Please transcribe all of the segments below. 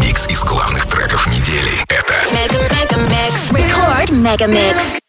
Микс из главных треков недели. Это Мега Мега Микс.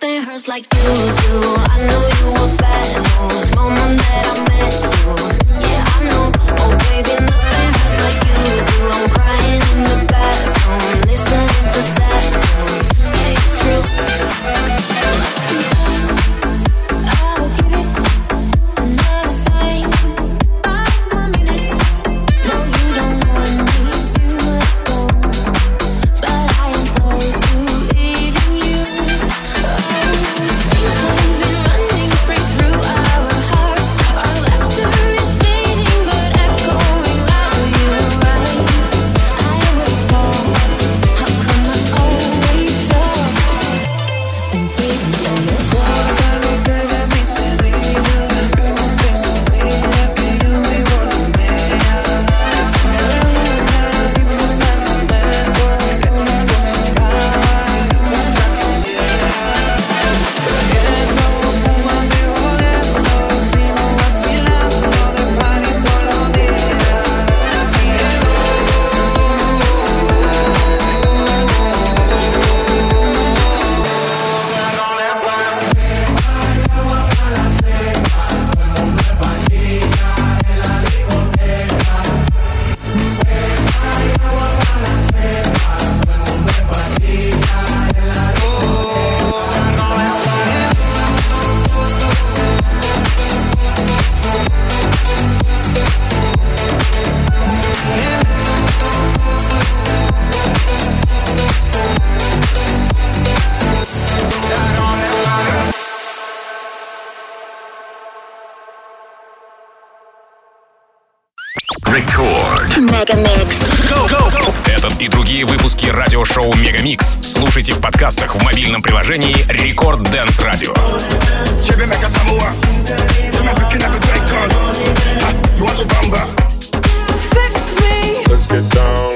nothing hurts like you do. I know you were bad news, moment that I met you. Yeah, I know, oh baby. радиошоу «Мегамикс». Слушайте в подкастах в мобильном приложении «Record Dance Radio». Let's get down.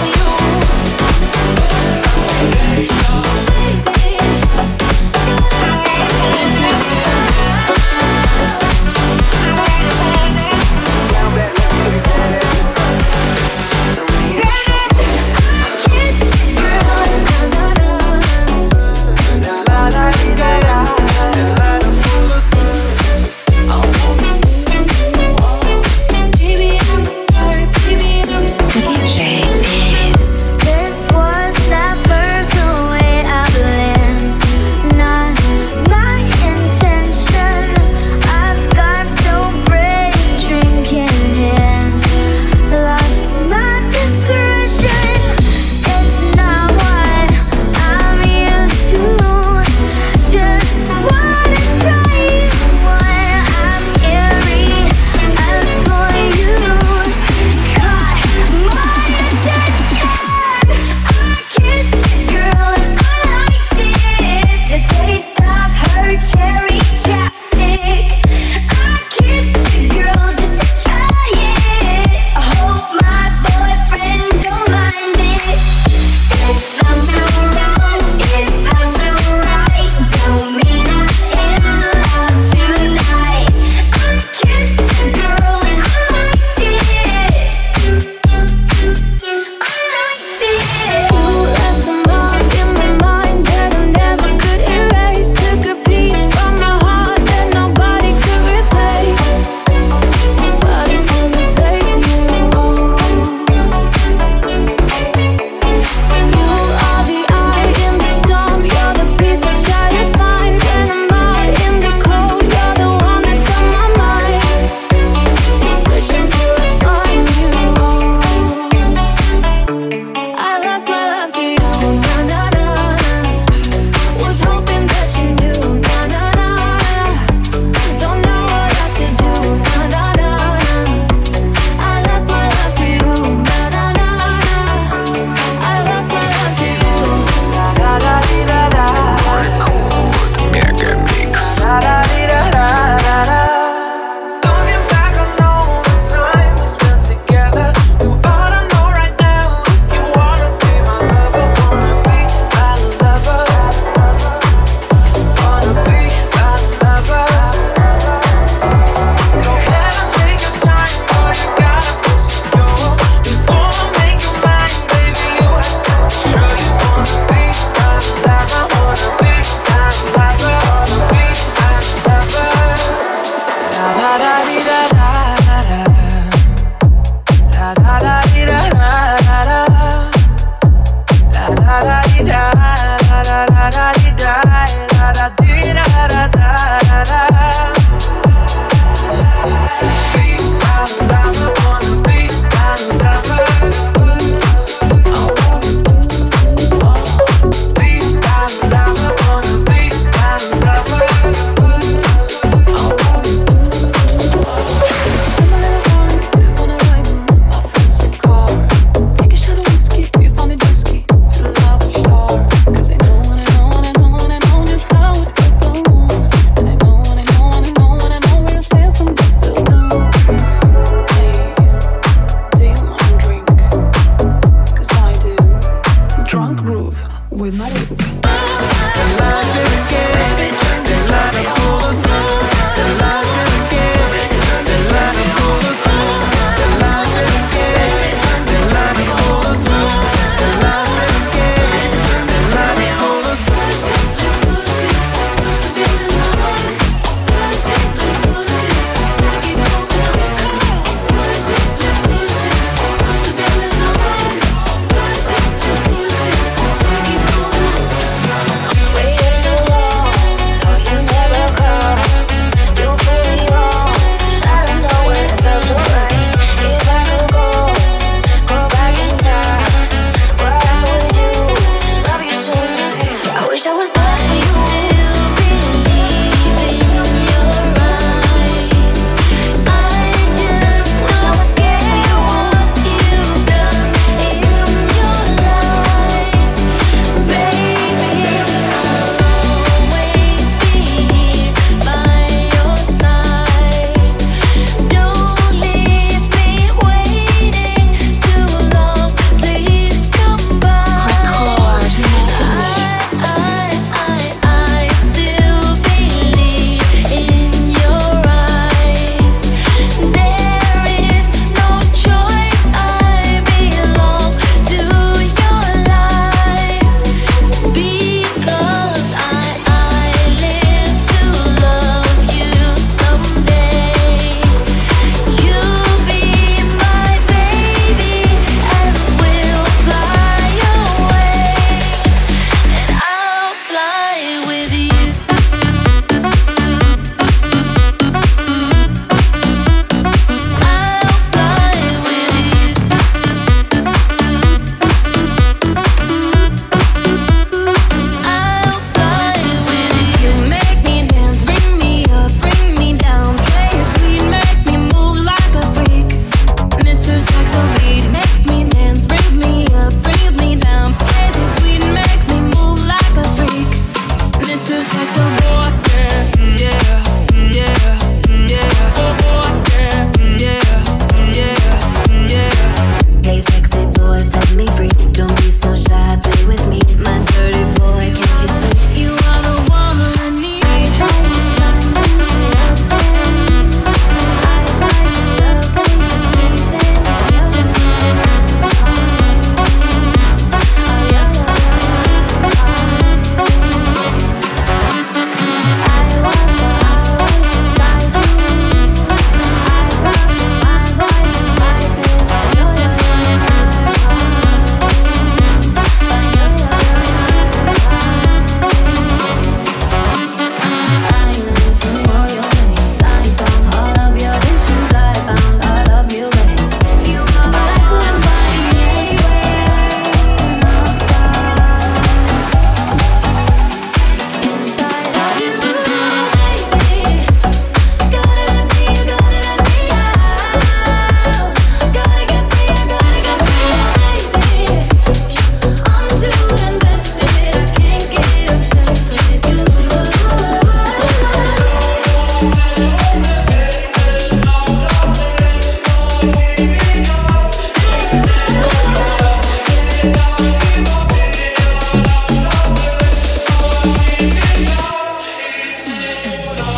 It's